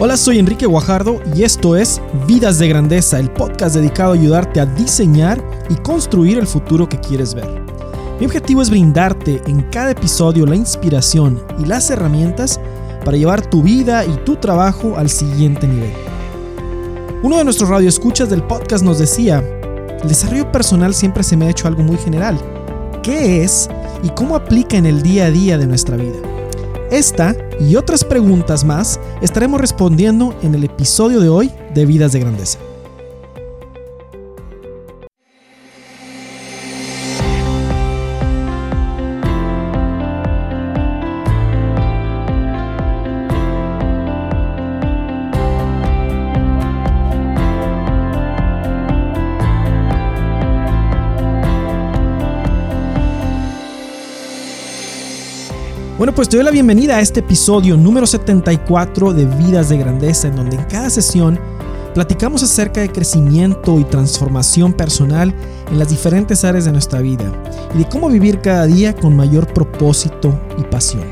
Hola, soy Enrique Guajardo y esto es Vidas de Grandeza, el podcast dedicado a ayudarte a diseñar y construir el futuro que quieres ver. Mi objetivo es brindarte en cada episodio la inspiración y las herramientas para llevar tu vida y tu trabajo al siguiente nivel. Uno de nuestros radioescuchas del podcast nos decía, el desarrollo personal siempre se me ha hecho algo muy general. ¿Qué es y cómo aplica en el día a día de nuestra vida? Esta y otras preguntas más estaremos respondiendo en el episodio de hoy de Vidas de Grandeza. Bueno, pues te doy la bienvenida a este episodio número 74 de Vidas de Grandeza, en donde en cada sesión platicamos acerca de crecimiento y transformación personal en las diferentes áreas de nuestra vida y de cómo vivir cada día con mayor propósito y pasión.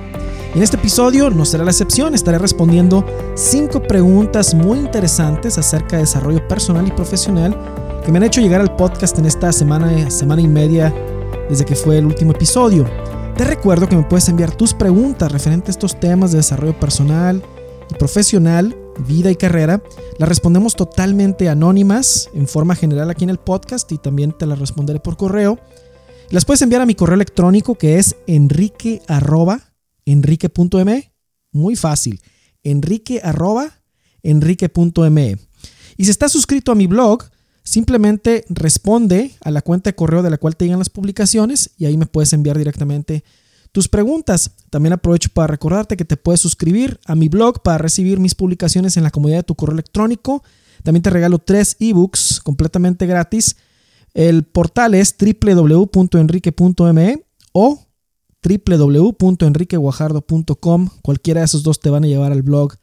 En este episodio no será la excepción, estaré respondiendo cinco preguntas muy interesantes acerca de desarrollo personal y profesional que me han hecho llegar al podcast en esta semana, semana y media desde que fue el último episodio. Te recuerdo que me puedes enviar tus preguntas referentes a estos temas de desarrollo personal y profesional, vida y carrera. Las respondemos totalmente anónimas en forma general aquí en el podcast y también te las responderé por correo. Las puedes enviar a mi correo electrónico que es enrique Muy fácil. Enrique enrique.me. Y si estás suscrito a mi blog, Simplemente responde a la cuenta de correo de la cual te llegan las publicaciones y ahí me puedes enviar directamente tus preguntas. También aprovecho para recordarte que te puedes suscribir a mi blog para recibir mis publicaciones en la comodidad de tu correo electrónico. También te regalo tres ebooks completamente gratis. El portal es www.enrique.me o www.enriqueguajardo.com. Cualquiera de esos dos te van a llevar al blog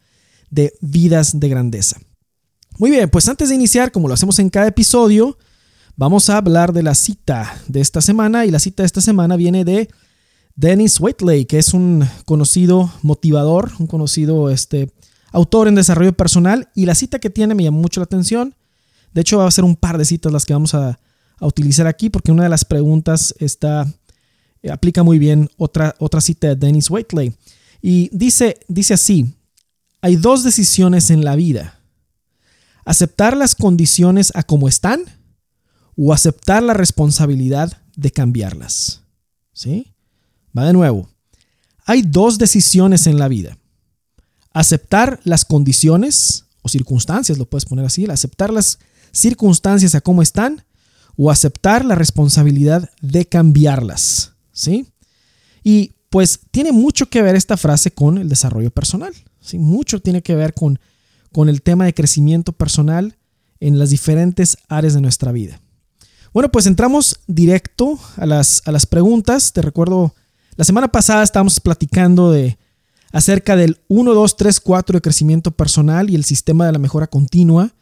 de Vidas de Grandeza. Muy bien, pues antes de iniciar, como lo hacemos en cada episodio, vamos a hablar de la cita de esta semana y la cita de esta semana viene de Dennis Whiteley, que es un conocido motivador, un conocido este, autor en desarrollo personal y la cita que tiene me llamó mucho la atención. De hecho, va a ser un par de citas las que vamos a, a utilizar aquí porque una de las preguntas está, eh, aplica muy bien otra, otra cita de Dennis Whiteley. Y dice, dice así, hay dos decisiones en la vida aceptar las condiciones a como están o aceptar la responsabilidad de cambiarlas. ¿Sí? Va de nuevo. Hay dos decisiones en la vida. Aceptar las condiciones o circunstancias, lo puedes poner así, aceptar las circunstancias a como están o aceptar la responsabilidad de cambiarlas. ¿Sí? Y pues tiene mucho que ver esta frase con el desarrollo personal. ¿sí? Mucho tiene que ver con con el tema de crecimiento personal en las diferentes áreas de nuestra vida. Bueno, pues entramos directo a las, a las preguntas. Te recuerdo, la semana pasada estábamos platicando de acerca del 1, 2, 3, 4 de crecimiento personal y el sistema de la mejora continua.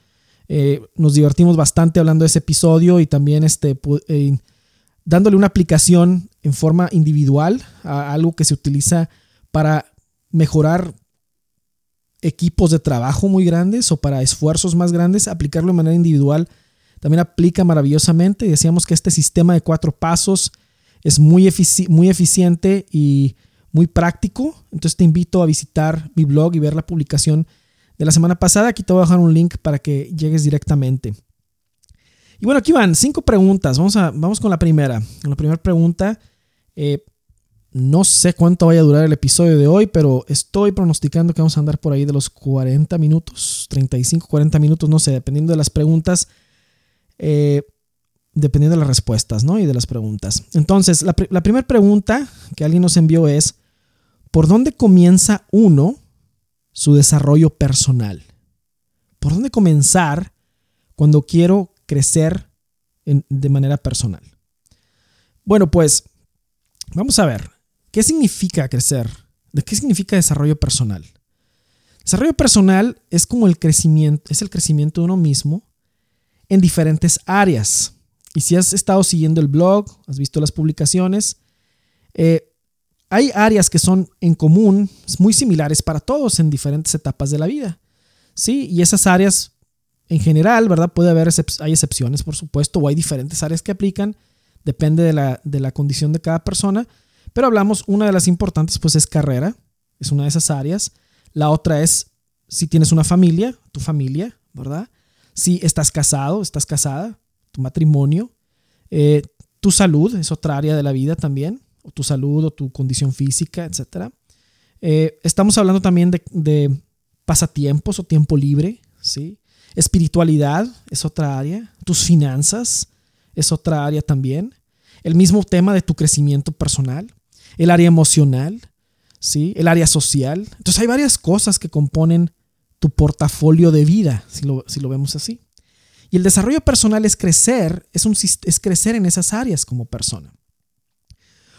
Eh, nos divertimos bastante hablando de ese episodio y también este, eh, dándole una aplicación en forma individual a algo que se utiliza para mejorar equipos de trabajo muy grandes o para esfuerzos más grandes, aplicarlo de manera individual también aplica maravillosamente. Decíamos que este sistema de cuatro pasos es muy, muy eficiente y muy práctico. Entonces te invito a visitar mi blog y ver la publicación de la semana pasada. Aquí te voy a dejar un link para que llegues directamente. Y bueno, aquí van cinco preguntas. Vamos, a, vamos con la primera. La primera pregunta. Eh, no sé cuánto vaya a durar el episodio de hoy, pero estoy pronosticando que vamos a andar por ahí de los 40 minutos, 35, 40 minutos, no sé, dependiendo de las preguntas, eh, dependiendo de las respuestas, ¿no? Y de las preguntas. Entonces, la, la primera pregunta que alguien nos envió es, ¿por dónde comienza uno su desarrollo personal? ¿Por dónde comenzar cuando quiero crecer de manera personal? Bueno, pues vamos a ver. ¿Qué significa crecer? ¿De qué significa desarrollo personal? Desarrollo personal es como el crecimiento, es el crecimiento de uno mismo en diferentes áreas. Y si has estado siguiendo el blog, has visto las publicaciones, eh, hay áreas que son en común, muy similares para todos en diferentes etapas de la vida. ¿sí? Y esas áreas en general, ¿verdad? Puede haber, hay excepciones, por supuesto, o hay diferentes áreas que aplican, depende de la, de la condición de cada persona, pero hablamos, una de las importantes pues es carrera, es una de esas áreas. La otra es si tienes una familia, tu familia, ¿verdad? Si estás casado, estás casada, tu matrimonio. Eh, tu salud es otra área de la vida también, o tu salud o tu condición física, etc. Eh, estamos hablando también de, pasatiempos o tiempo libre, ¿sí? Espiritualidad es otra área, tus finanzas es otra área también. El mismo tema de tu crecimiento personal, el área emocional, ¿sí? El área social. Entonces hay varias cosas que componen tu portafolio de vida, si lo, si lo vemos así. Y el desarrollo personal es crecer, es, un, es crecer en esas áreas como persona.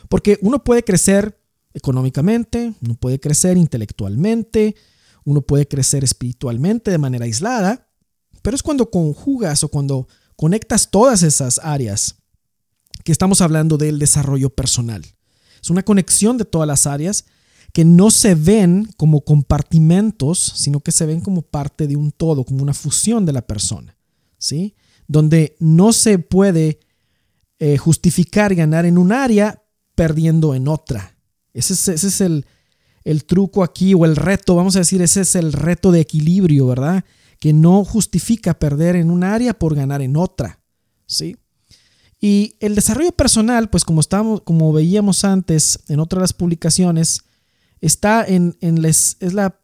Porque uno puede crecer económicamente, uno puede crecer intelectualmente, uno puede crecer espiritualmente de manera aislada, pero es cuando conjugas o cuando conectas todas esas áreas que estamos hablando del desarrollo personal. Es una conexión de todas las áreas que no se ven como compartimentos, sino que se ven como parte de un todo, como una fusión de la persona, ¿sí? Donde no se puede eh, justificar ganar en un área perdiendo en otra. Ese es, ese es el, el truco aquí o el reto, vamos a decir, ese es el reto de equilibrio, ¿verdad? Que no justifica perder en un área por ganar en otra, ¿sí? Y el desarrollo personal, pues como, estábamos, como veíamos antes en otras publicaciones, está en, es, la,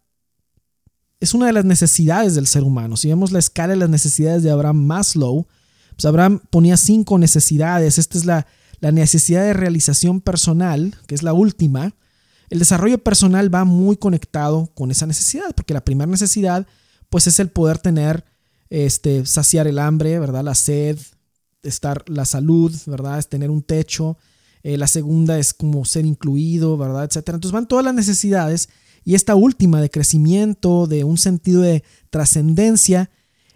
es una de las necesidades del ser humano. Si vemos la escala de las necesidades de Abraham Maslow, pues Abraham ponía cinco necesidades. Esta es la, la necesidad de realización personal, que es la última. El desarrollo personal va muy conectado con esa necesidad, porque la primera necesidad, pues es el poder tener, este, saciar el hambre, ¿verdad? La sed, estar, la salud, ¿verdad? Es tener un techo, eh, la segunda es como ser incluido, ¿verdad? Etcétera. Entonces van todas las necesidades y esta última de crecimiento, de un sentido de trascendencia,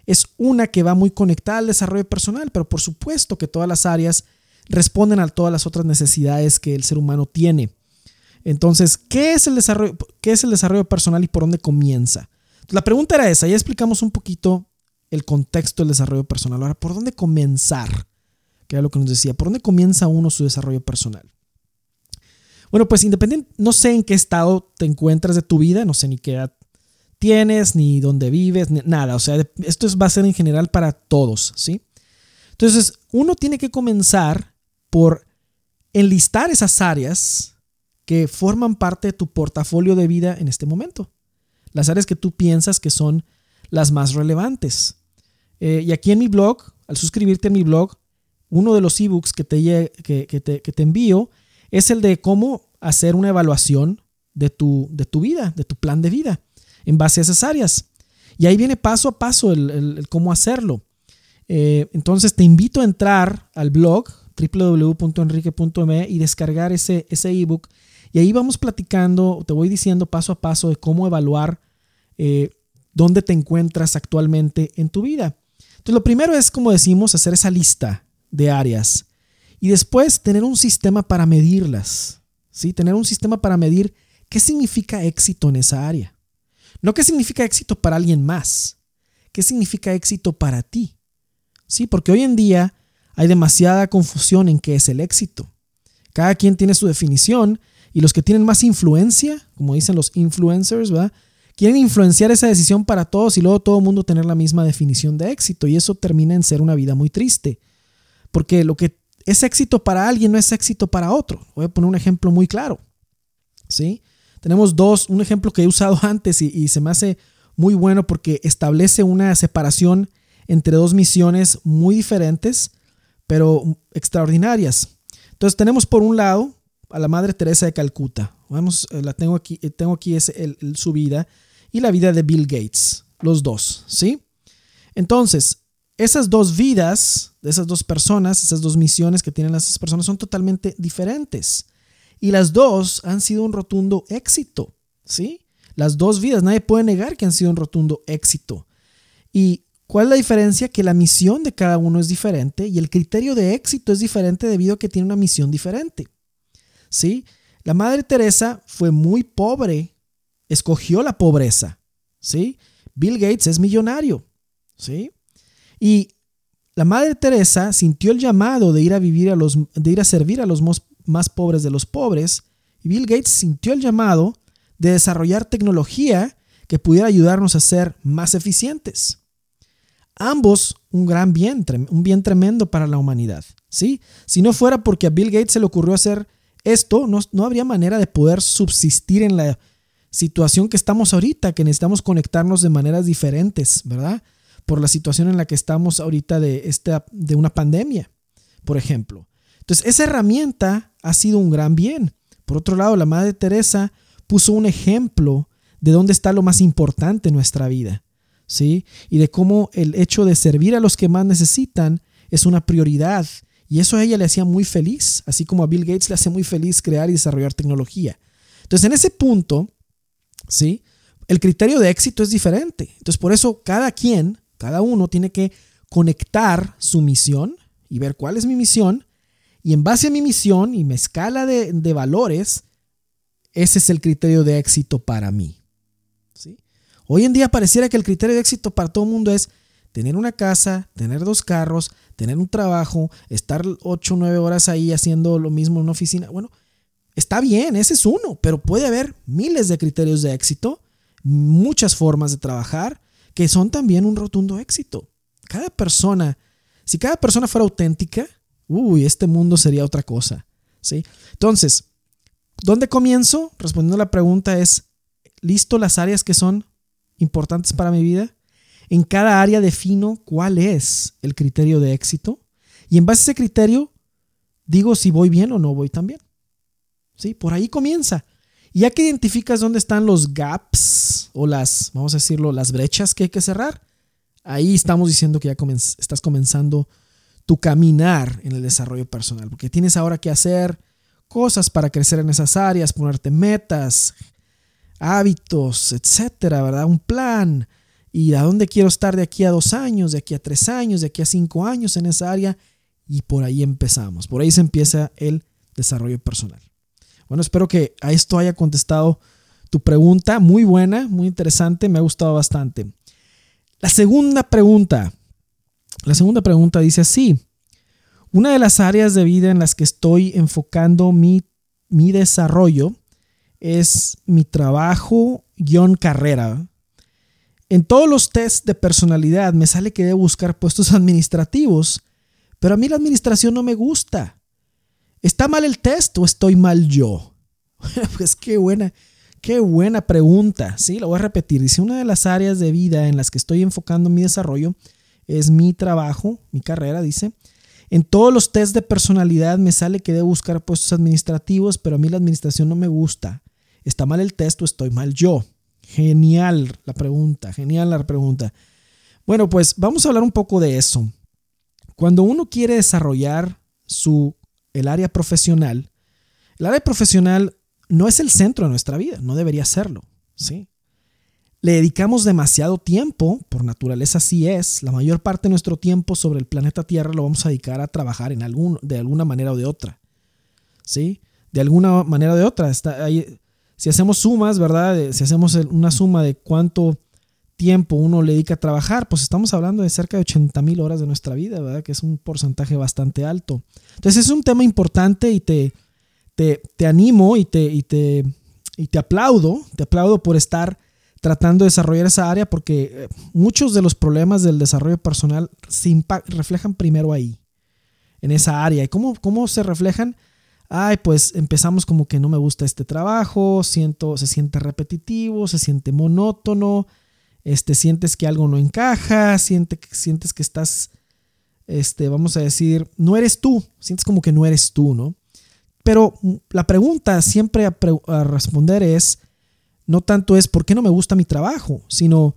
es una que va muy conectada al desarrollo personal, pero por supuesto que todas las áreas responden a todas las otras necesidades que el ser humano tiene. Entonces, ¿qué es el desarrollo, qué es el desarrollo personal y por dónde comienza? La pregunta era esa, ya explicamos un poquito el contexto del desarrollo personal. Ahora, ¿por dónde comenzar? que era lo que nos decía, ¿por dónde comienza uno su desarrollo personal? Bueno, pues independiente, no sé en qué estado te encuentras de tu vida, no sé ni qué edad tienes, ni dónde vives, nada. O sea, esto va a ser en general para todos, ¿sí? Entonces, uno tiene que comenzar por enlistar esas áreas que forman parte de tu portafolio de vida en este momento. Las áreas que tú piensas que son las más relevantes. Eh, y aquí en mi blog, al suscribirte a mi blog, uno de los ebooks que te, que, te, que te envío es el de cómo hacer una evaluación de tu, de tu vida, de tu plan de vida, en base a esas áreas. Y ahí viene paso a paso el, cómo hacerlo. Eh, entonces te invito a entrar al blog www.enrique.me y descargar ese, ese ebook. Y ahí vamos platicando, te voy diciendo paso a paso de cómo evaluar eh, dónde te encuentras actualmente en tu vida. Entonces lo primero es, como decimos, hacer esa lista de áreas. Y después tener un sistema para medirlas. ¿sí? Tener un sistema para medir qué significa éxito en esa área. No qué significa éxito para alguien más. ¿Qué significa éxito para ti? Sí, porque hoy en día hay demasiada confusión en qué es el éxito. Cada quien tiene su definición y los que tienen más influencia, como dicen los influencers, ¿verdad? Quieren influenciar esa decisión para todos y luego todo el mundo tener la misma definición de éxito y eso termina en ser una vida muy triste. Porque lo que es éxito para alguien no es éxito para otro. Voy a poner un ejemplo muy claro. ¿Sí? Tenemos dos, un ejemplo que he usado antes y, se me hace muy bueno porque establece una separación entre dos misiones muy diferentes, pero extraordinarias. Entonces tenemos por un lado a la Madre Teresa de Calcuta. Vamos, eh, la tengo aquí, eh, tengo aquí su vida y la vida de Bill Gates, los dos, ¿sí? Entonces, esas dos vidas de esas dos personas, esas dos misiones que tienen esas personas son totalmente diferentes. Y las dos han sido un rotundo éxito, ¿sí? Las dos vidas, nadie puede negar que han sido un rotundo éxito. ¿Y cuál es la diferencia? Que la misión de cada uno es diferente y el criterio de éxito es diferente debido a que tiene una misión diferente. ¿Sí? La Madre Teresa fue muy pobre, escogió la pobreza, ¿sí? Bill Gates es millonario. ¿Sí? Y la Madre Teresa sintió el llamado de ir a vivir a los de ir a servir a los más pobres de los pobres y Bill Gates sintió el llamado de desarrollar tecnología que pudiera ayudarnos a ser más eficientes. Ambos un gran bien, un bien tremendo para la humanidad. ¿sí? Si no fuera porque a Bill Gates se le ocurrió hacer esto, no, no habría manera de poder subsistir en la situación que estamos ahorita, que necesitamos conectarnos de maneras diferentes, ¿verdad? por la situación en la que estamos ahorita de, esta, de una pandemia, por ejemplo. Entonces, esa herramienta ha sido un gran bien. Por otro lado, la Madre Teresa puso un ejemplo de dónde está lo más importante en nuestra vida, ¿sí? Y de cómo el hecho de servir a los que más necesitan es una prioridad. Y eso a ella le hacía muy feliz, así como a Bill Gates le hace muy feliz crear y desarrollar tecnología. Entonces, en ese punto, ¿sí? El criterio de éxito es diferente. Entonces, por eso cada quien cada uno tiene que conectar su misión y ver cuál es mi misión. Y en base a mi misión y mi escala de, valores, ese es el criterio de éxito para mí. ¿sí? Hoy en día pareciera que el criterio de éxito para todo el mundo es tener una casa, tener dos carros, tener un trabajo, estar 8 o 9 horas ahí haciendo lo mismo en una oficina. Bueno, está bien, ese es uno, pero puede haber miles de criterios de éxito, muchas formas de trabajar que son también un rotundo éxito. Cada persona, si cada persona fuera auténtica, uy, este mundo sería otra cosa. ¿sí? Entonces, ¿dónde comienzo? Respondiendo a la pregunta es, ¿listo las áreas que son importantes para mi vida? En cada área defino cuál es el criterio de éxito y en base a ese criterio digo si voy bien o no voy tan bien. ¿Sí? Por ahí comienza. Y ya que identificas dónde están los gaps o las, vamos a decirlo, las brechas que hay que cerrar, ahí estamos diciendo que ya estás comenzando tu caminar en el desarrollo personal, porque tienes ahora que hacer cosas para crecer en esas áreas, ponerte metas, hábitos, etcétera, ¿verdad? Un plan y a dónde quiero estar de aquí a dos años, de aquí a tres años, de aquí a cinco años en esa área y por ahí empezamos, por ahí se empieza el desarrollo personal. Bueno, espero que a esto haya contestado tu pregunta. Muy buena, muy interesante, me ha gustado bastante. La segunda pregunta. La segunda pregunta dice así. Una de las áreas de vida en las que estoy enfocando mi, mi desarrollo es mi trabajo guion carrera. En todos los tests de personalidad me sale que debo buscar puestos administrativos, pero a mí la administración no me gusta. ¿Está mal el test o estoy mal yo? pues qué buena, qué buena pregunta. Sí, lo voy a repetir. Dice, una de las áreas de vida en las que estoy enfocando mi desarrollo es mi trabajo, mi carrera, dice. En todos los test de personalidad me sale que debo buscar puestos administrativos, pero a mí la administración no me gusta. ¿Está mal el test o estoy mal yo? Genial la pregunta, genial la pregunta. Bueno, pues vamos a hablar un poco de eso. Cuando uno quiere desarrollar su el área profesional, el área profesional no es el centro de nuestra vida, no debería serlo, ¿sí? Le dedicamos demasiado tiempo, por naturaleza así es, la mayor parte de nuestro tiempo sobre el planeta Tierra lo vamos a dedicar a trabajar en algún, de alguna manera o de otra, ¿sí? De alguna manera o de otra. Está ahí, si hacemos sumas, ¿verdad? Si hacemos una suma de cuánto tiempo uno le dedica a trabajar, pues estamos hablando de cerca de 80 mil horas de nuestra vida, ¿verdad? Que es un porcentaje bastante alto. Entonces es un tema importante y te, te, animo y te, y, te, y te aplaudo, te aplaudo por estar tratando de desarrollar esa área porque eh, muchos de los problemas del desarrollo personal se reflejan primero ahí, en esa área. ¿Y cómo, cómo se reflejan? Ay, pues empezamos como que no me gusta este trabajo, siento, se siente repetitivo, se siente monótono, este, sientes que algo no encaja, sientes, sientes que estás, este, vamos a decir, no eres tú, sientes como que no eres tú, ¿no? Pero la pregunta siempre a, a responder es, no tanto es por qué no me gusta mi trabajo, sino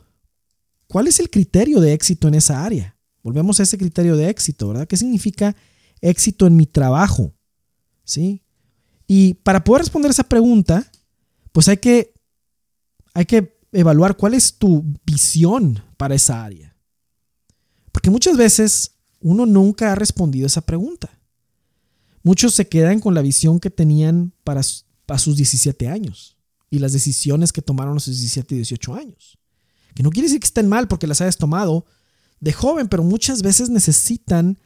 cuál es el criterio de éxito en esa área. Volvemos a ese criterio de éxito, ¿verdad? ¿Qué significa éxito en mi trabajo? ¿Sí? Y para poder responder esa pregunta, pues hay que, hay que evaluar cuál es tu visión para esa área. Porque muchas veces uno nunca ha respondido esa pregunta. Muchos se quedan con la visión que tenían para, sus 17 años y las decisiones que tomaron a sus 17 y 18 años. Que no quiere decir que estén mal porque las hayas tomado de joven, pero muchas veces necesitan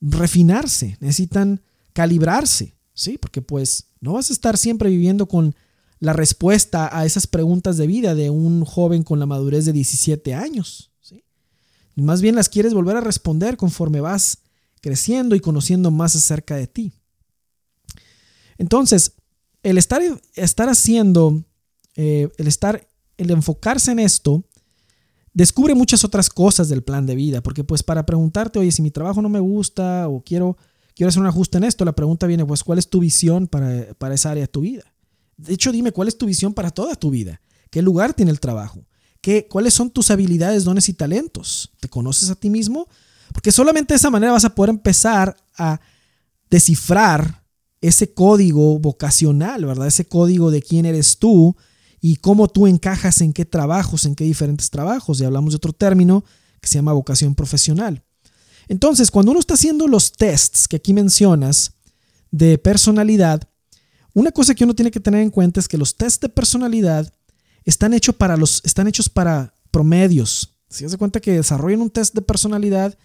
refinarse, necesitan calibrarse, ¿sí? Porque pues no vas a estar siempre viviendo con la respuesta a esas preguntas de vida de un joven con la madurez de 17 años. ¿sí? más bien las quieres volver a responder conforme vas creciendo y conociendo más acerca de ti. Entonces, el estar, estar haciendo, eh, el estar, el enfocarse en esto, descubre muchas otras cosas del plan de vida, porque pues para preguntarte, oye, si mi trabajo no me gusta o quiero, quiero hacer un ajuste en esto, la pregunta viene, pues, ¿cuál es tu visión para, para esa área de tu vida? De hecho, dime cuál es tu visión para toda tu vida. ¿Qué lugar tiene el trabajo? ¿Qué, ¿Cuáles son tus habilidades, dones y talentos? ¿Te conoces a ti mismo? Porque solamente de esa manera vas a poder empezar a descifrar ese código vocacional, ¿verdad? Ese código de quién eres tú y cómo tú encajas en qué trabajos, en qué diferentes trabajos. Y hablamos de otro término que se llama vocación profesional. Entonces, cuando uno está haciendo los tests que aquí mencionas de personalidad, una cosa que uno tiene que tener en cuenta es que los tests de personalidad están, hechos para los, están hechos para promedios. Si se cuenta que desarrollan un test de personalidad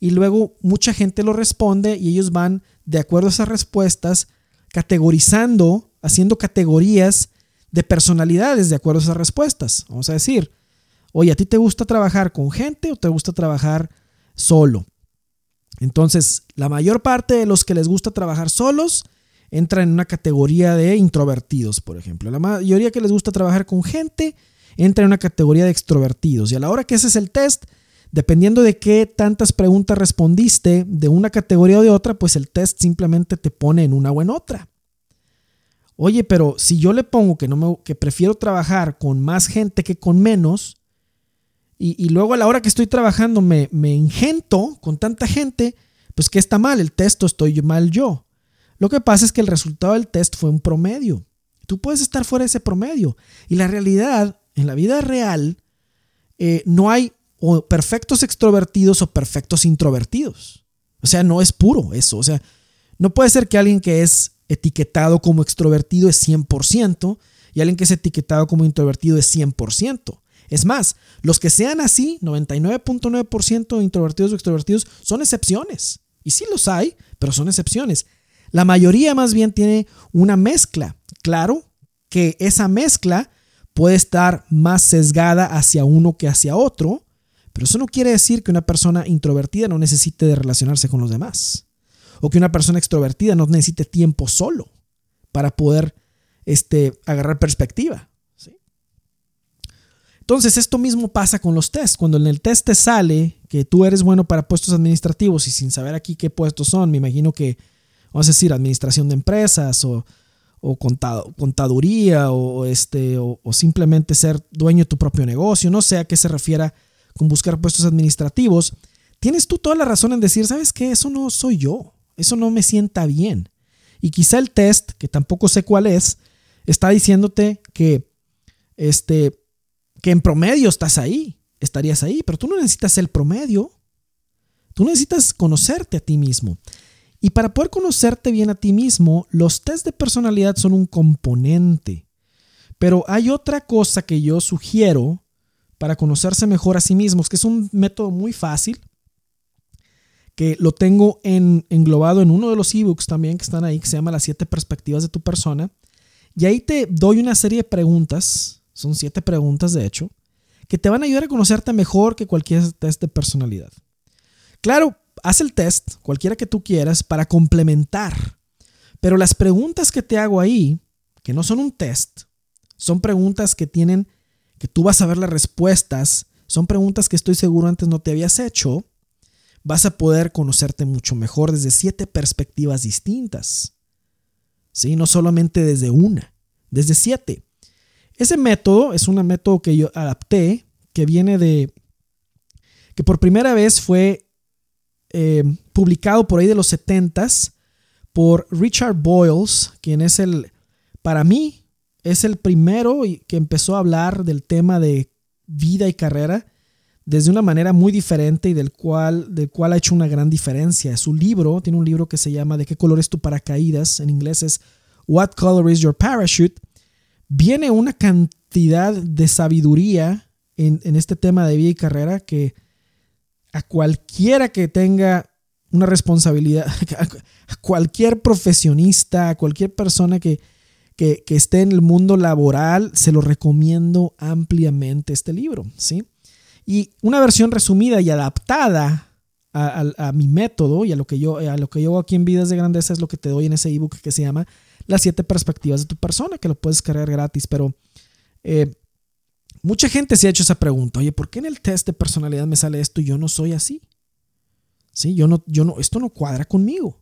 y luego mucha gente lo responde y ellos van de acuerdo a esas respuestas categorizando, haciendo categorías de personalidades de acuerdo a esas respuestas. Vamos a decir, oye, ¿a ti te gusta trabajar con gente o te gusta trabajar solo? Entonces, la mayor parte de los que les gusta trabajar solos entra en una categoría de introvertidos, por ejemplo. La mayoría que les gusta trabajar con gente entra en una categoría de extrovertidos. Y a la hora que ese es el test, dependiendo de qué tantas preguntas respondiste de una categoría o de otra, pues el test simplemente te pone en una o en otra. Oye, pero si yo le pongo que, no me, que prefiero trabajar con más gente que con menos, y, luego a la hora que estoy trabajando me, me ingento con tanta gente, pues ¿qué está mal? El test estoy mal yo. Lo que pasa es que el resultado del test fue un promedio. Tú puedes estar fuera de ese promedio. Y la realidad, en la vida real, eh, no hay perfectos extrovertidos o perfectos introvertidos. O sea, no es puro eso. O sea, no puede ser que alguien que es etiquetado como extrovertido es 100% y alguien que es etiquetado como introvertido es 100%. Es más, los que sean así, 99.9% introvertidos o extrovertidos, son excepciones. Y sí los hay, pero son excepciones. La mayoría más bien tiene una mezcla. Claro que esa mezcla puede estar más sesgada hacia uno que hacia otro, pero eso no quiere decir que una persona introvertida no necesite de relacionarse con los demás. O que una persona extrovertida no necesite tiempo solo para poder este, agarrar perspectiva. Entonces, esto mismo pasa con los tests. Cuando en el test te sale que tú eres bueno para puestos administrativos y sin saber aquí qué puestos son, me imagino que vamos a decir, administración de empresas o, contaduría o, este, o, simplemente ser dueño de tu propio negocio, no sé a qué se refiera con buscar puestos administrativos, tienes tú toda la razón en decir, ¿sabes qué? Eso no soy yo, eso no me sienta bien. Y quizá el test, que tampoco sé cuál es, está diciéndote que, este, que en promedio estás ahí, estarías ahí, pero tú no necesitas el promedio, tú necesitas conocerte a ti mismo. Y para poder conocerte bien a ti mismo, los test de personalidad son un componente. Pero hay otra cosa que yo sugiero para conocerse mejor a sí mismos, que es un método muy fácil, que lo tengo englobado en uno de los ebooks también que están ahí, que se llama Las siete perspectivas de tu persona. Y ahí te doy una serie de preguntas, son siete preguntas de hecho, que te van a ayudar a conocerte mejor que cualquier test de personalidad. Claro, haz el test, cualquiera que tú quieras, para complementar. Pero las preguntas que te hago ahí, que no son un test, son preguntas que tienen, que tú vas a ver las respuestas, son preguntas que estoy seguro antes no te habías hecho, vas a poder conocerte mucho mejor desde siete perspectivas distintas. ¿Sí? No solamente desde una, desde siete. Ese método es un método que yo adapté, que viene de, que por primera vez fue eh, publicado por ahí de los 70s por Richard Boyles, quien es el, para mí, es el primero que empezó a hablar del tema de vida y carrera desde una manera muy diferente y del cual, del cual ha hecho una gran diferencia. Su libro, tiene un libro que se llama ¿De qué color es tu paracaídas? En inglés es What Color is Your Parachute? Viene una cantidad de sabiduría en, este tema de vida y carrera que a cualquiera que tenga una responsabilidad, a cualquier profesionista, a cualquier persona que, que, esté en el mundo laboral, se lo recomiendo ampliamente este libro, ¿sí? Y una versión resumida y adaptada a, mi método y a lo, que yo, a lo que yo hago aquí en Vidas de Grandeza es lo que te doy en ese ebook que se llama Las siete perspectivas de tu persona, que lo puedes cargar gratis, pero eh, mucha gente se ha hecho esa pregunta, oye, ¿por qué en el test de personalidad me sale esto y yo no soy así? Sí, yo no, yo no, esto no cuadra conmigo.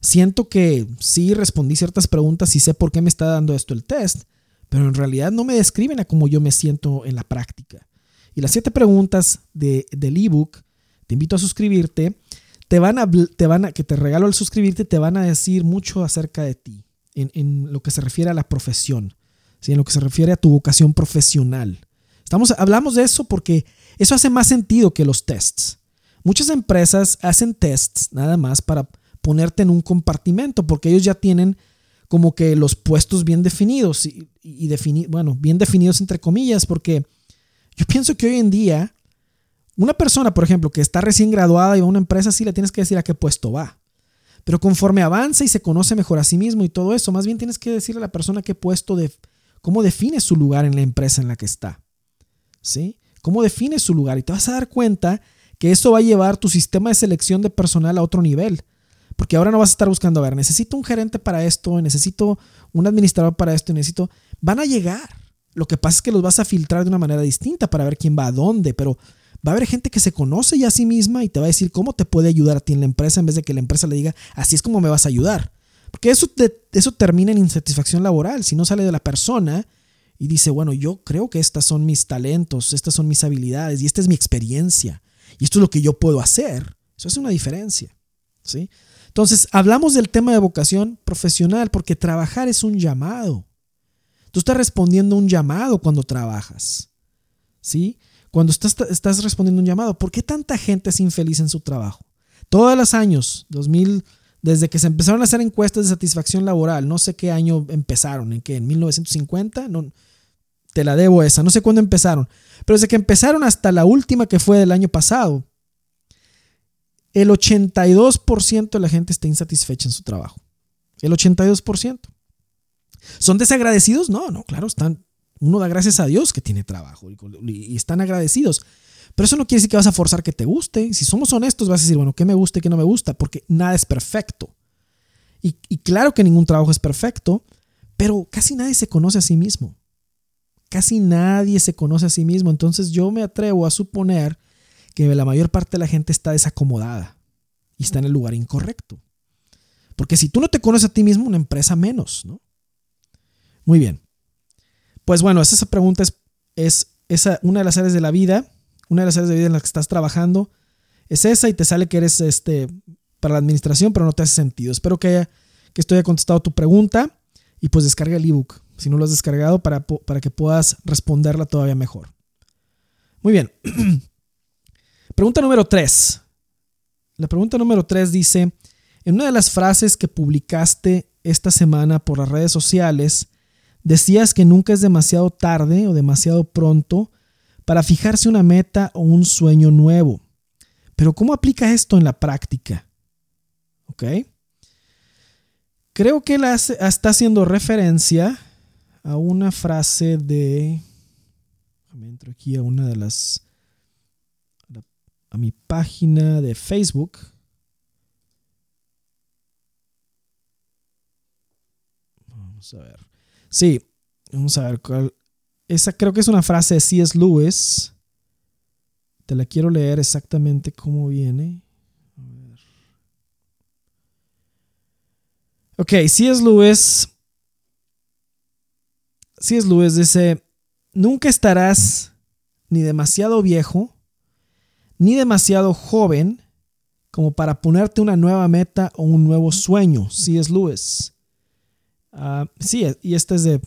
Siento que sí respondí ciertas preguntas y sé por qué me está dando esto el test, pero en realidad no me describen a cómo yo me siento en la práctica. Y las siete preguntas de, del ebook, te invito a suscribirte, te van a, te van a, que te regalo al suscribirte, te van a decir mucho acerca de ti, en, lo que se refiere a la profesión, ¿sí? en lo que se refiere a tu vocación profesional. Estamos, hablamos de eso porque eso hace más sentido que los tests. Muchas empresas hacen tests nada más para ponerte en un compartimento, porque ellos ya tienen como que los puestos bien definidos y, y bueno, bien definidos entre comillas, porque yo pienso que hoy en día una persona, por ejemplo, que está recién graduada y va a una empresa, sí le tienes que decir a qué puesto va. Pero conforme avanza y se conoce mejor a sí mismo y todo eso, más bien tienes que decirle a la persona qué puesto de cómo define su lugar en la empresa en la que está. ¿Sí? ¿Cómo define su lugar? Y te vas a dar cuenta que eso va a llevar tu sistema de selección de personal a otro nivel. Porque ahora no vas a estar buscando, a ver, necesito un gerente para esto, necesito un administrador para esto, necesito... Van a llegar. Lo que pasa es que los vas a filtrar de una manera distinta para ver quién va a dónde, pero va a haber gente que se conoce ya a sí misma y te va a decir cómo te puede ayudar a ti en la empresa en vez de que la empresa le diga, así es como me vas a ayudar. Porque eso, eso termina en insatisfacción laboral. Si no sale de la persona y dice, bueno, yo creo que estas son mis talentos, estas son mis habilidades y esta es mi experiencia y esto es lo que yo puedo hacer. Eso hace una diferencia. ¿sí? Entonces, hablamos del tema de vocación profesional porque trabajar es un llamado. Tú estás respondiendo a un llamado cuando trabajas. ¿Sí? Cuando estás, respondiendo un llamado. ¿Por qué tanta gente es infeliz en su trabajo? Todos los años, 2000, desde que se empezaron a hacer encuestas de satisfacción laboral, no sé qué año empezaron, en qué, en 1950, no, te la debo esa, no sé cuándo empezaron, pero desde que empezaron hasta la última que fue del año pasado, el 82% de la gente está insatisfecha en su trabajo. El 82%. ¿Son desagradecidos? No, no, claro, están. Uno da gracias a Dios que tiene trabajo y, están agradecidos. Pero eso no quiere decir que vas a forzar que te guste. Si somos honestos, vas a decir, bueno, ¿qué me gusta y qué no me gusta? Porque nada es perfecto. Y, y claro que ningún trabajo es perfecto, pero casi nadie se conoce a sí mismo. Casi nadie se conoce a sí mismo. Entonces yo me atrevo a suponer que la mayor parte de la gente está desacomodada y está en el lugar incorrecto. Porque si tú no te conoces a ti mismo, una empresa menos, ¿no? Muy bien. Pues bueno, esa pregunta es, una de las áreas de la vida, una de las áreas de vida en las que estás trabajando, es esa y te sale que eres este, para la administración, pero no te hace sentido. Espero que, haya, que esto haya contestado tu pregunta y pues descarga el ebook, si no lo has descargado, para, para que puedas responderla todavía mejor. Muy bien. Pregunta número 3. La pregunta número 3 dice, en una de las frases que publicaste esta semana por las redes sociales, decías que nunca es demasiado tarde o demasiado pronto para fijarse una meta o un sueño nuevo. Pero ¿cómo aplica esto en la práctica? ¿Ok? Creo que él está haciendo referencia a una frase de... Me entro aquí a una de las a mi página de Facebook. Vamos a ver. Sí, vamos a ver cuál. Esa creo que es una frase de C.S. Lewis. Te la quiero leer exactamente cómo viene. Ok, C.S. Lewis. C.S. Lewis dice: Nunca estarás ni demasiado viejo ni demasiado joven como para ponerte una nueva meta o un nuevo sueño. Es Lewis. Ah, sí, y este es de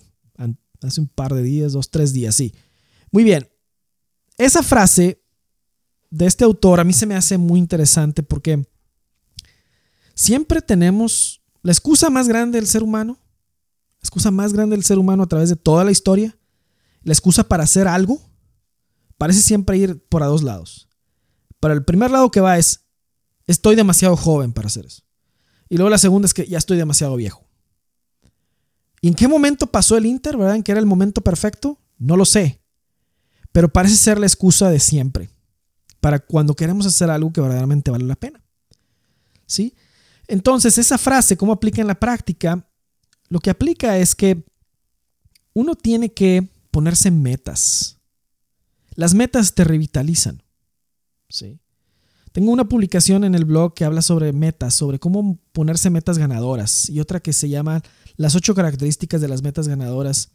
hace un par de días, dos, tres días, sí. Muy bien. Esa frase de este autor a mí se me hace muy interesante porque siempre tenemos la excusa más grande del ser humano, la excusa más grande del ser humano a través de toda la historia, la excusa para hacer algo parece siempre ir por a dos lados. Para el primer lado que va es, estoy demasiado joven para hacer eso. Y luego la segunda es que ya estoy demasiado viejo. ¿Y en qué momento pasó el Inter, verdad? ¿En qué era el momento perfecto? No lo sé. Pero parece ser la excusa de siempre para cuando queremos hacer algo que verdaderamente vale la pena. ¿Sí? Entonces, esa frase, ¿cómo aplica en la práctica? Lo que aplica es que uno tiene que ponerse metas. Las metas te revitalizan. ¿Sí? Tengo una publicación en el blog que habla sobre metas, sobre cómo ponerse metas ganadoras y otra que se llama Las ocho características de las metas ganadoras.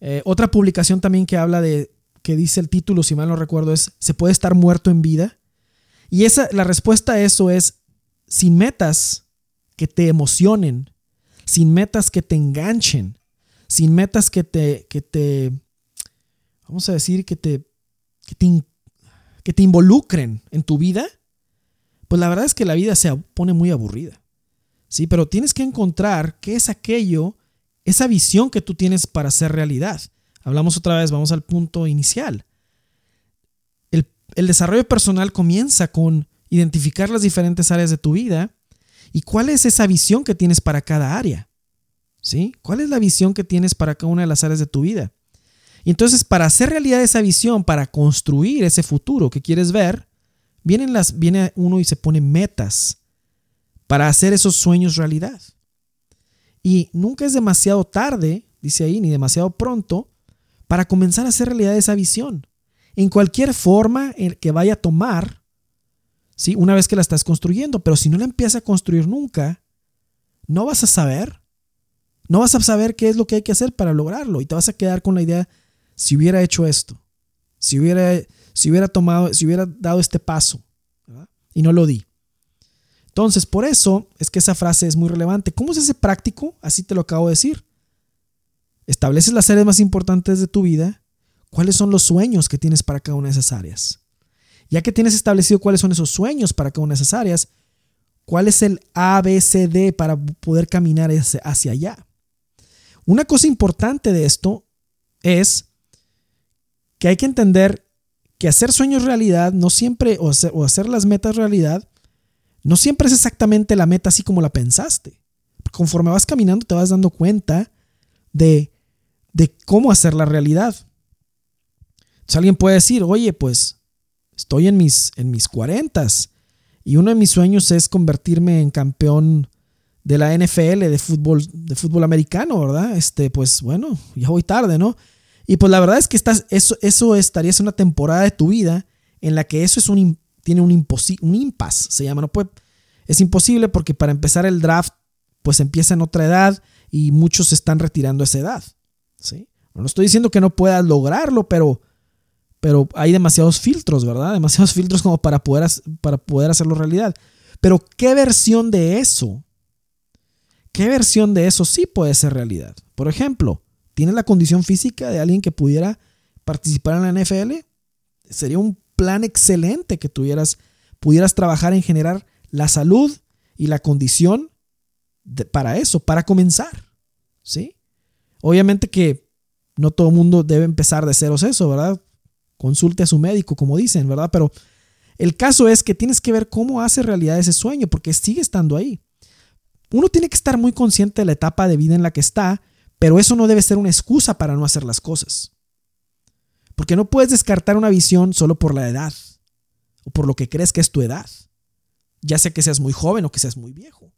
Eh, otra publicación también que habla de, que dice el título, si mal no recuerdo, es ¿se puede estar muerto en vida? Y esa, la respuesta a eso es, sin metas que te emocionen, sin metas que te enganchen, sin metas que te, que te vamos a decir, que te, que te, que te involucren en tu vida, pues la verdad es que la vida se pone muy aburrida. Sí, pero tienes que encontrar qué es aquello, esa visión que tú tienes para hacer realidad. Hablamos otra vez, vamos al punto inicial. El, desarrollo personal comienza con identificar las diferentes áreas de tu vida y cuál es esa visión que tienes para cada área. ¿Sí? ¿Cuál es la visión que tienes para cada una de las áreas de tu vida? Y entonces, para hacer realidad esa visión, para construir ese futuro que quieres ver, Vienen las, viene uno y se pone metas para hacer esos sueños realidad. Y nunca es demasiado tarde, dice ahí, ni demasiado pronto, para comenzar a hacer realidad esa visión. En cualquier forma que vaya a tomar, ¿sí? una vez que la estás construyendo, pero si no la empiezas a construir nunca, no vas a saber, no vas a saber qué es lo que hay que hacer para lograrlo y te vas a quedar con la idea, si hubiera hecho esto, si hubiera si hubiera tomado, si hubiera dado este paso. Y no lo di. Entonces, por eso es que esa frase es muy relevante. ¿Cómo es ese práctico? Así te lo acabo de decir. Estableces las áreas más importantes de tu vida. ¿Cuáles son los sueños que tienes para cada una de esas áreas? Ya que tienes establecido cuáles son esos sueños para cada una de esas áreas, ¿cuál es el ABCD para poder caminar hacia allá? Una cosa importante de esto es que hay que entender que hacer sueños realidad no siempre, o hacer, las metas realidad, no siempre es exactamente la meta así como la pensaste. Conforme vas caminando te vas dando cuenta de, de cómo hacer la realidad. Entonces alguien puede decir, oye, pues estoy en mis, en mis 40 y uno de mis sueños es convertirme en campeón de la NFL de fútbol, de fútbol americano, ¿verdad? Este, pues bueno, ya voy tarde, ¿no? Y pues la verdad es que estás, eso, eso estaría en una temporada de tu vida en la que eso es un, tiene un, un impasse, se llama. No puede, es imposible porque para empezar el draft pues empieza en otra edad y muchos están retirando esa edad. ¿sí? No estoy diciendo que no puedas lograrlo, pero, pero hay demasiados filtros, ¿verdad? Demasiados filtros como para poder, para poder hacerlo realidad. Pero ¿qué versión de eso? ¿Qué versión de eso sí puede ser realidad? Por ejemplo, ¿Tienes la condición física de alguien que pudiera participar en la NFL? Sería un plan excelente que tuvieras, pudieras trabajar en generar la salud y la condición para eso, para comenzar. ¿Sí? Obviamente que no todo el mundo debe empezar de ceros eso, ¿verdad? Consulte a su médico, como dicen, ¿verdad? Pero el caso es que tienes que ver cómo hace realidad ese sueño, porque sigue estando ahí. Uno tiene que estar muy consciente de la etapa de vida en la que está pero eso no debe ser una excusa para no hacer las cosas. Porque no puedes descartar una visión solo por la edad o por lo que crees que es tu edad. Ya sea que seas muy joven o que seas muy viejo.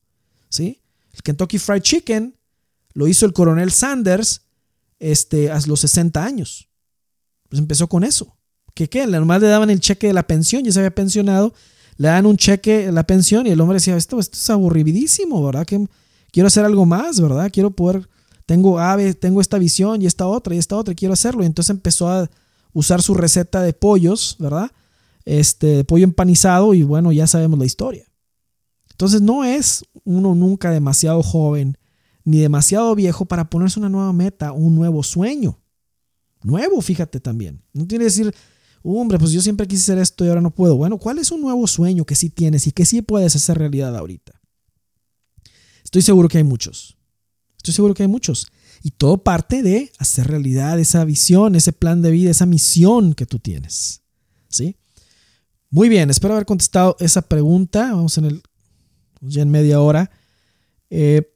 ¿Sí? El Kentucky Fried Chicken lo hizo el coronel Sanders este, a los 60 años. Pues empezó con eso. ¿Qué qué? Normal le daban el cheque de la pensión, ya se había pensionado, le dan un cheque de la pensión y el hombre decía, esto, esto es aburridísimo, ¿verdad? Que quiero hacer algo más, ¿verdad? Quiero poder tengo ave, tengo esta visión y esta otra y esta otra, y quiero hacerlo. Y entonces empezó a usar su receta de pollos, ¿verdad? Este, pollo empanizado y bueno, ya sabemos la historia. Entonces no es uno nunca demasiado joven ni demasiado viejo para ponerse una nueva meta, un nuevo sueño. Nuevo, fíjate también. No tiene que decir, hombre, pues yo siempre quise hacer esto y ahora no puedo. Bueno, ¿cuál es un nuevo sueño que sí tienes y que sí puedes hacer realidad ahorita? Estoy seguro que hay muchos. Estoy seguro que hay muchos. Y todo parte de hacer realidad esa visión, ese plan de vida, esa misión que tú tienes. ¿Sí? Muy bien, espero haber contestado esa pregunta. Vamos en el, ya en media hora. Eh,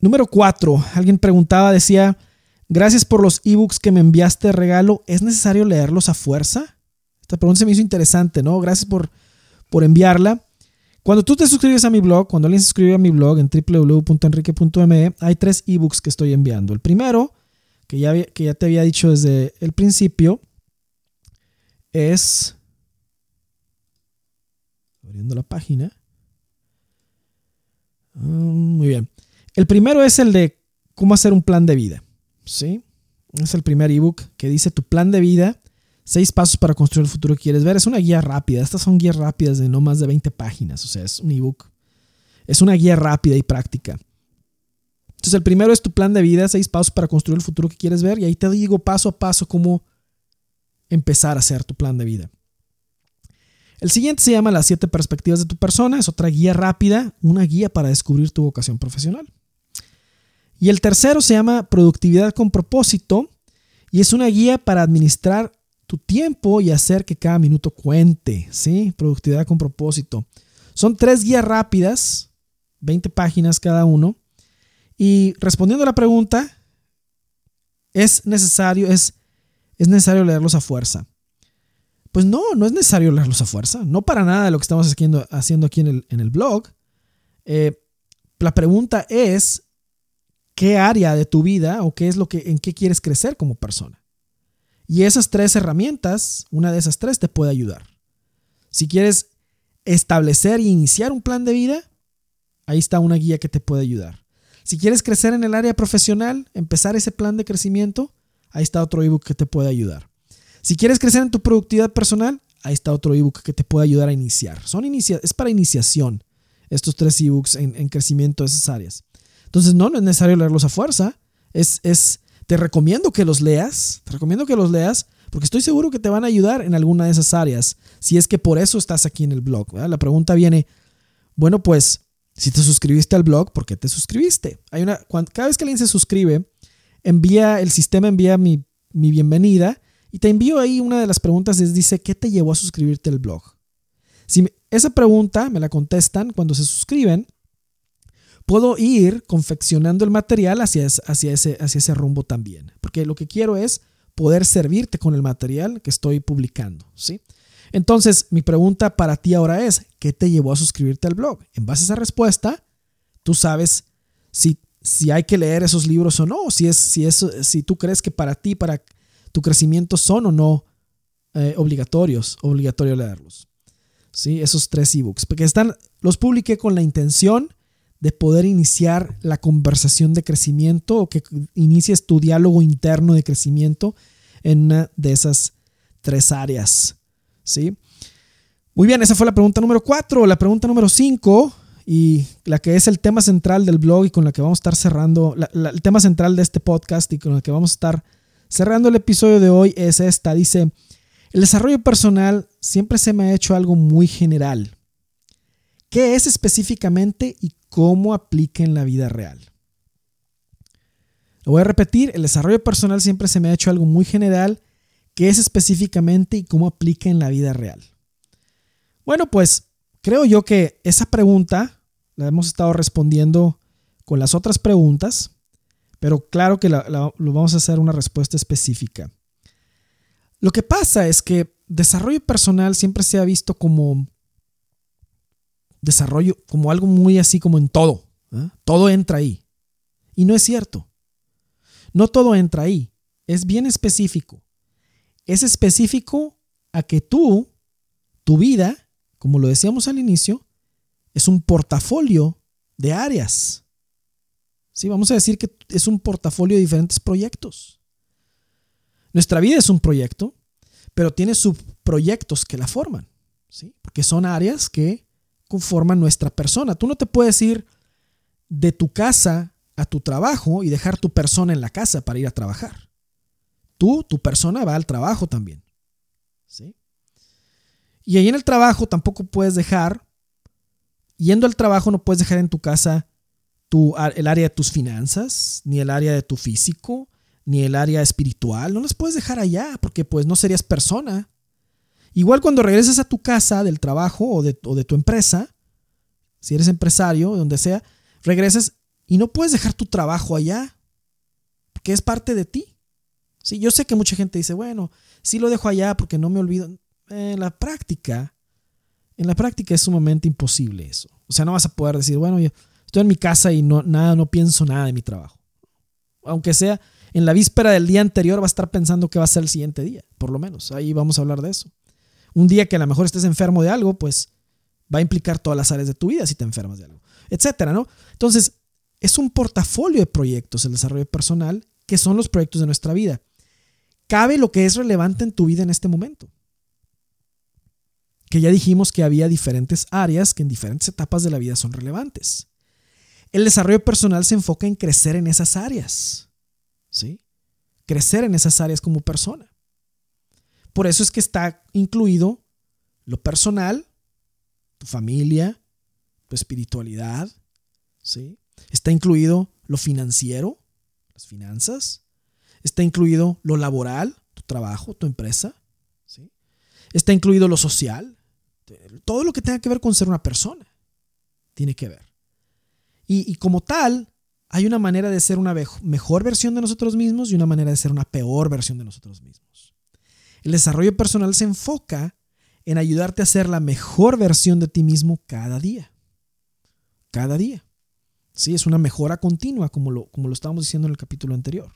número cuatro, alguien preguntaba, decía, gracias por los ebooks que me enviaste de regalo. ¿Es necesario leerlos a fuerza? Esta pregunta se me hizo interesante, ¿no? Gracias por, por enviarla. Cuando tú te suscribes a mi blog, cuando alguien se suscribe a mi blog en www.enrique.me, hay tres ebooks que estoy enviando. El primero, que ya, que ya te había dicho desde el principio, es... Abriendo la página. Ah, muy bien. El primero es el de cómo hacer un plan de vida. ¿Sí? Es el primer ebook que dice tu plan de vida Seis pasos para construir el futuro que quieres ver. Es una guía rápida. Estas son guías rápidas de no más de 20 páginas. O sea, es un ebook. Es una guía rápida y práctica. Entonces, el primero es tu plan de vida, seis pasos para construir el futuro que quieres ver. Y ahí te digo paso a paso cómo empezar a hacer tu plan de vida. El siguiente se llama Las siete perspectivas de tu persona. Es otra guía rápida, una guía para descubrir tu vocación profesional. Y el tercero se llama Productividad con propósito. Y es una guía para administrar tu tiempo y hacer que cada minuto cuente, ¿sí? Productividad con propósito. Son tres guías rápidas, 20 páginas cada uno. Y respondiendo a la pregunta, ¿es necesario, es, es necesario leerlos a fuerza? Pues no, no es necesario leerlos a fuerza. No para nada de lo que estamos haciendo, haciendo aquí en el, en el blog. Eh, la pregunta es, ¿qué área de tu vida o qué es lo que, en qué quieres crecer como persona? Y esas tres herramientas, una de esas tres te puede ayudar. Si quieres establecer e iniciar un plan de vida, ahí está una guía que te puede ayudar. Si quieres crecer en el área profesional, empezar ese plan de crecimiento, ahí está otro ebook que te puede ayudar. Si quieres crecer en tu productividad personal, ahí está otro ebook que te puede ayudar a iniciar. Son es para iniciación estos tres ebooks en, en, crecimiento de esas áreas. Entonces, no, no es necesario leerlos a fuerza. Es, es te recomiendo que los leas, te recomiendo que los leas, porque estoy seguro que te van a ayudar en alguna de esas áreas, si es que por eso estás aquí en el blog. La pregunta viene, bueno, pues, si te suscribiste al blog, ¿por qué te suscribiste? Hay una, cada vez que alguien se suscribe, envía, el sistema envía mi, mi bienvenida y te envío ahí una de las preguntas, es, dice, ¿qué te llevó a suscribirte al blog? Si esa pregunta me la contestan cuando se suscriben, puedo ir confeccionando el material hacia, hacia, ese, hacia ese rumbo también. Porque lo que quiero es poder servirte con el material que estoy publicando. ¿sí? Entonces, mi pregunta para ti ahora es, ¿qué te llevó a suscribirte al blog? En base a esa respuesta, tú sabes si, si hay que leer esos libros o no, si, es, si, es, si tú crees que para ti, para tu crecimiento son o no eh, obligatorios, obligatorio leerlos. ¿Sí? Esos tres ebooks, porque están, los publiqué con la intención de poder iniciar la conversación de crecimiento o que inicies tu diálogo interno de crecimiento en una de esas tres áreas. ¿sí? Muy bien, esa fue la pregunta número cuatro. La pregunta número cinco y la que es el tema central del blog y con la que vamos a estar cerrando, el tema central de este podcast y con la que vamos a estar cerrando el episodio de hoy es esta. Dice, el desarrollo personal siempre se me ha hecho algo muy general. ¿Qué es específicamente y cómo aplica en la vida real. Lo voy a repetir, el desarrollo personal siempre se me ha hecho algo muy general, ¿qué es específicamente y cómo aplica en la vida real? Bueno, pues creo yo que esa pregunta la hemos estado respondiendo con las otras preguntas, pero claro que lo vamos a hacer una respuesta específica. Lo que pasa es que desarrollo personal siempre se ha visto como desarrollo como algo muy así como en todo. ¿eh? Todo entra ahí. Y no es cierto. No todo entra ahí. Es bien específico. Es específico a que tú, tu vida, como lo decíamos al inicio, es un portafolio de áreas. Sí, vamos a decir que es un portafolio de diferentes proyectos. Nuestra vida es un proyecto, pero tiene subproyectos que la forman, ¿sí? Porque son áreas que conforman nuestra persona. Tú no te puedes ir de tu casa a tu trabajo y dejar tu persona en la casa para ir a trabajar. Tú, tu persona va al trabajo también. ¿Sí? Y ahí en el trabajo tampoco puedes dejar, yendo al trabajo no puedes dejar en tu casa tu, el área de tus finanzas, ni el área de tu físico, ni el área espiritual. No las puedes dejar allá porque pues no serías persona. Igual cuando regreses a tu casa del trabajo o de, tu empresa, si eres empresario, donde sea, regresas y no puedes dejar tu trabajo allá, porque es parte de ti. Sí, yo sé que mucha gente dice, bueno, sí lo dejo allá porque no me olvido. En la práctica, en la práctica es sumamente imposible eso. O sea, no vas a poder decir, bueno, yo estoy en mi casa y no, nada, no pienso nada de mi trabajo. Aunque sea en la víspera del día anterior, va a estar pensando que va a ser el siguiente día, por lo menos. Ahí vamos a hablar de eso. Un día que a lo mejor estés enfermo de algo, pues va a implicar todas las áreas de tu vida si te enfermas de algo, etcétera, ¿no? Entonces, es un portafolio de proyectos el desarrollo personal que son los proyectos de nuestra vida. Cabe lo que es relevante en tu vida en este momento. Que ya dijimos que había diferentes áreas que en diferentes etapas de la vida son relevantes. El desarrollo personal se enfoca en crecer en esas áreas. ¿Sí? Crecer en esas áreas como persona. Por eso es que está incluido lo personal, tu familia, tu espiritualidad, ¿sí? Está incluido lo financiero, las finanzas. Está incluido lo laboral, tu trabajo, tu empresa. ¿sí? Está incluido lo social. Todo lo que tenga que ver con ser una persona tiene que ver. Y, y como tal, hay una manera de ser una mejor versión de nosotros mismos y una manera de ser una peor versión de nosotros mismos. El desarrollo personal se enfoca en ayudarte a ser la mejor versión de ti mismo cada día. Cada día. Sí, es una mejora continua, como lo, como lo estábamos diciendo en el capítulo anterior.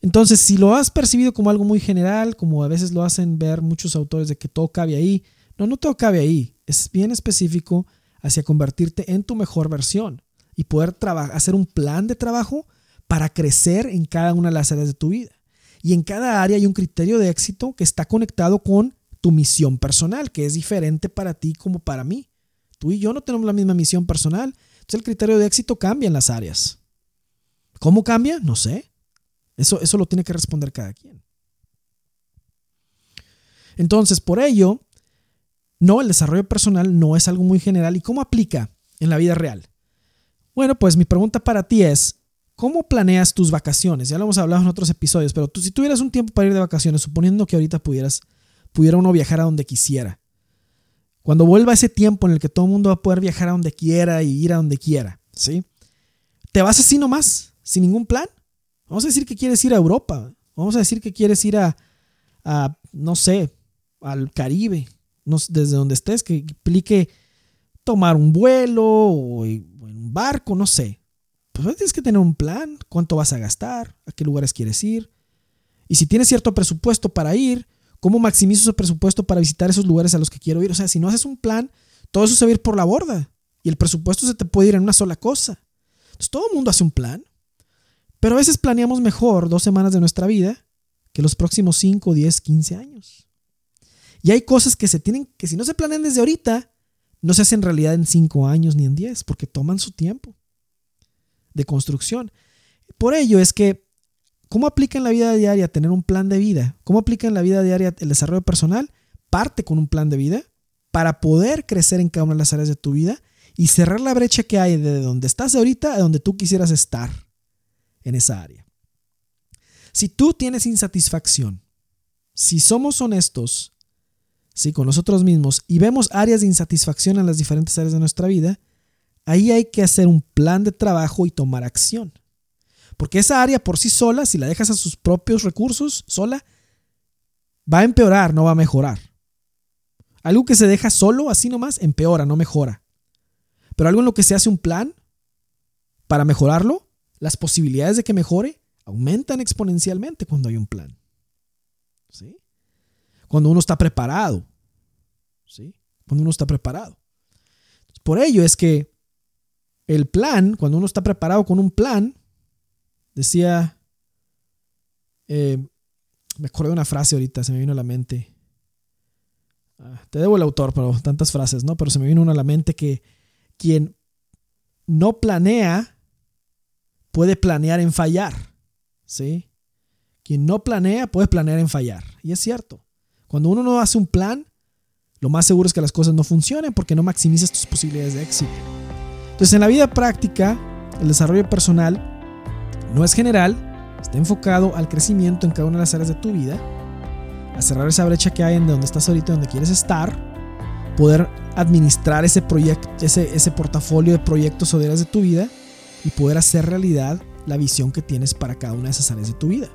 Entonces, si lo has percibido como algo muy general, como a veces lo hacen ver muchos autores de que todo cabe ahí, no, no todo cabe ahí. Es bien específico hacia convertirte en tu mejor versión y poder hacer un plan de trabajo para crecer en cada una de las áreas de tu vida. Y en cada área hay un criterio de éxito que está conectado con tu misión personal, que es diferente para ti como para mí. Tú y yo no tenemos la misma misión personal. Entonces el criterio de éxito cambia en las áreas. ¿Cómo cambia? No sé. Eso, eso lo tiene que responder cada quien. Entonces, por ello, no, el desarrollo personal no es algo muy general. ¿Y cómo aplica en la vida real? Bueno, pues mi pregunta para ti es, ¿cómo planeas tus vacaciones? Ya lo hemos hablado en otros episodios, pero tú si tuvieras un tiempo para ir de vacaciones, suponiendo que ahorita pudieras pudiera uno viajar a donde quisiera. Cuando vuelva ese tiempo en el que todo el mundo va a poder viajar a donde quiera y ir a donde quiera, ¿sí? ¿Te vas así nomás, sin ningún plan? Vamos a decir que quieres ir a Europa. Vamos a decir que quieres ir a, no sé, al Caribe, desde donde estés, que implique tomar un vuelo o un barco, no sé. Pues tienes que tener un plan, cuánto vas a gastar, a qué lugares quieres ir. Y si tienes cierto presupuesto para ir, ¿Cómo maximizo ese presupuesto para visitar esos lugares a los que quiero ir? O sea, si no haces un plan, todo eso se va a ir por la borda y el presupuesto se te puede ir en una sola cosa. Entonces, todo el mundo hace un plan, pero a veces planeamos mejor dos semanas de nuestra vida que los próximos 5, 10, 15 años. Y hay cosas que se tienen, que si no se planean desde ahorita, no se hacen realidad en 5 años ni en 10, porque toman su tiempo de construcción. Por ello es que ¿Cómo aplica en la vida diaria tener un plan de vida? ¿Cómo aplica en la vida diaria el desarrollo personal? Parte con un plan de vida para poder crecer en cada una de las áreas de tu vida y cerrar la brecha que hay de donde estás ahorita a donde tú quisieras estar en esa área. Si tú tienes insatisfacción, si somos honestos, si con nosotros mismos y vemos áreas de insatisfacción en las diferentes áreas de nuestra vida, ahí hay que hacer un plan de trabajo y tomar acción. Porque esa área por sí sola, si la dejas a sus propios recursos sola, va a empeorar, no va a mejorar. Algo que se deja solo, así nomás, empeora, no mejora. Pero algo en lo que se hace un plan para mejorarlo, las posibilidades de que mejore aumentan exponencialmente cuando hay un plan. ¿Sí? Cuando uno está preparado. ¿Sí? Cuando uno está preparado. Por ello es que el plan, cuando uno está preparado con un plan, Decía, eh, me acuerdo de una frase ahorita, se me vino a la mente. Ah, te debo el autor, pero tantas frases, ¿no? Pero se me vino una a la mente que quien no planea puede planear en fallar, ¿sí? Quien no planea puede planear en fallar. Y es cierto. Cuando uno no hace un plan, lo más seguro es que las cosas no funcionen porque no maximizas tus posibilidades de éxito. Entonces, en la vida práctica, el desarrollo personal no es general, está enfocado al crecimiento en cada una de las áreas de tu vida, a cerrar esa brecha que hay en donde estás ahorita, donde quieres estar, poder administrar ese proyecto, ese, ese portafolio de proyectos o de áreas de tu vida y poder hacer realidad la visión que tienes para cada una de esas áreas de tu vida.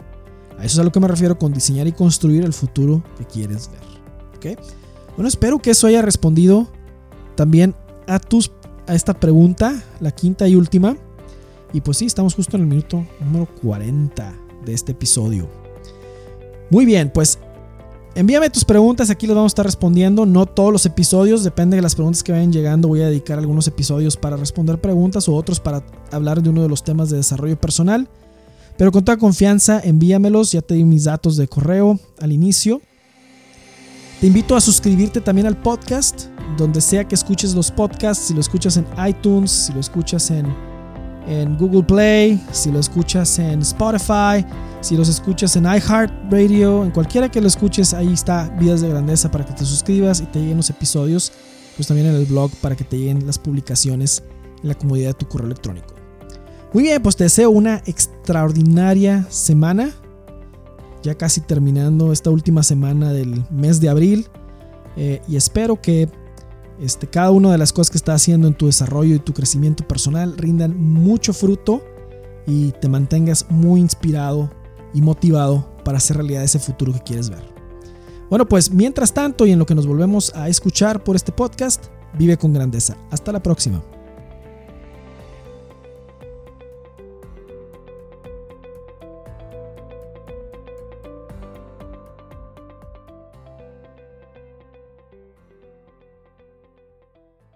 A eso es a lo que me refiero con diseñar y construir el futuro que quieres ver. Bueno, espero que eso haya respondido también a, tus, a esta pregunta, la quinta y última. Y pues sí, estamos justo en el minuto número 40 de este episodio. Muy bien, pues envíame tus preguntas, aquí las vamos a estar respondiendo. No todos los episodios, depende de las preguntas que vayan llegando. Voy a dedicar algunos episodios para responder preguntas o otros para hablar de uno de los temas de desarrollo personal. Pero con toda confianza, envíamelos. Ya te di mis datos de correo al inicio. Te invito a suscribirte también al podcast, donde sea que escuches los podcasts, si lo escuchas en iTunes, si lo escuchas en en Google Play, si lo escuchas en Spotify, si los escuchas en iHeartRadio, en cualquiera que lo escuches, ahí está Vidas de Grandeza para que te suscribas y te lleguen los episodios, pues también en el blog para que te lleguen las publicaciones en la comodidad de tu correo electrónico. Muy bien, pues te deseo una extraordinaria semana, ya casi terminando esta última semana del mes de abril, eh, y espero que este, cada una de las cosas que estás haciendo en tu desarrollo y tu crecimiento personal rindan mucho fruto y te mantengas muy inspirado y motivado para hacer realidad ese futuro que quieres ver. Bueno, pues mientras tanto y en lo que nos volvemos a escuchar por este podcast, vive con grandeza. Hasta la próxima.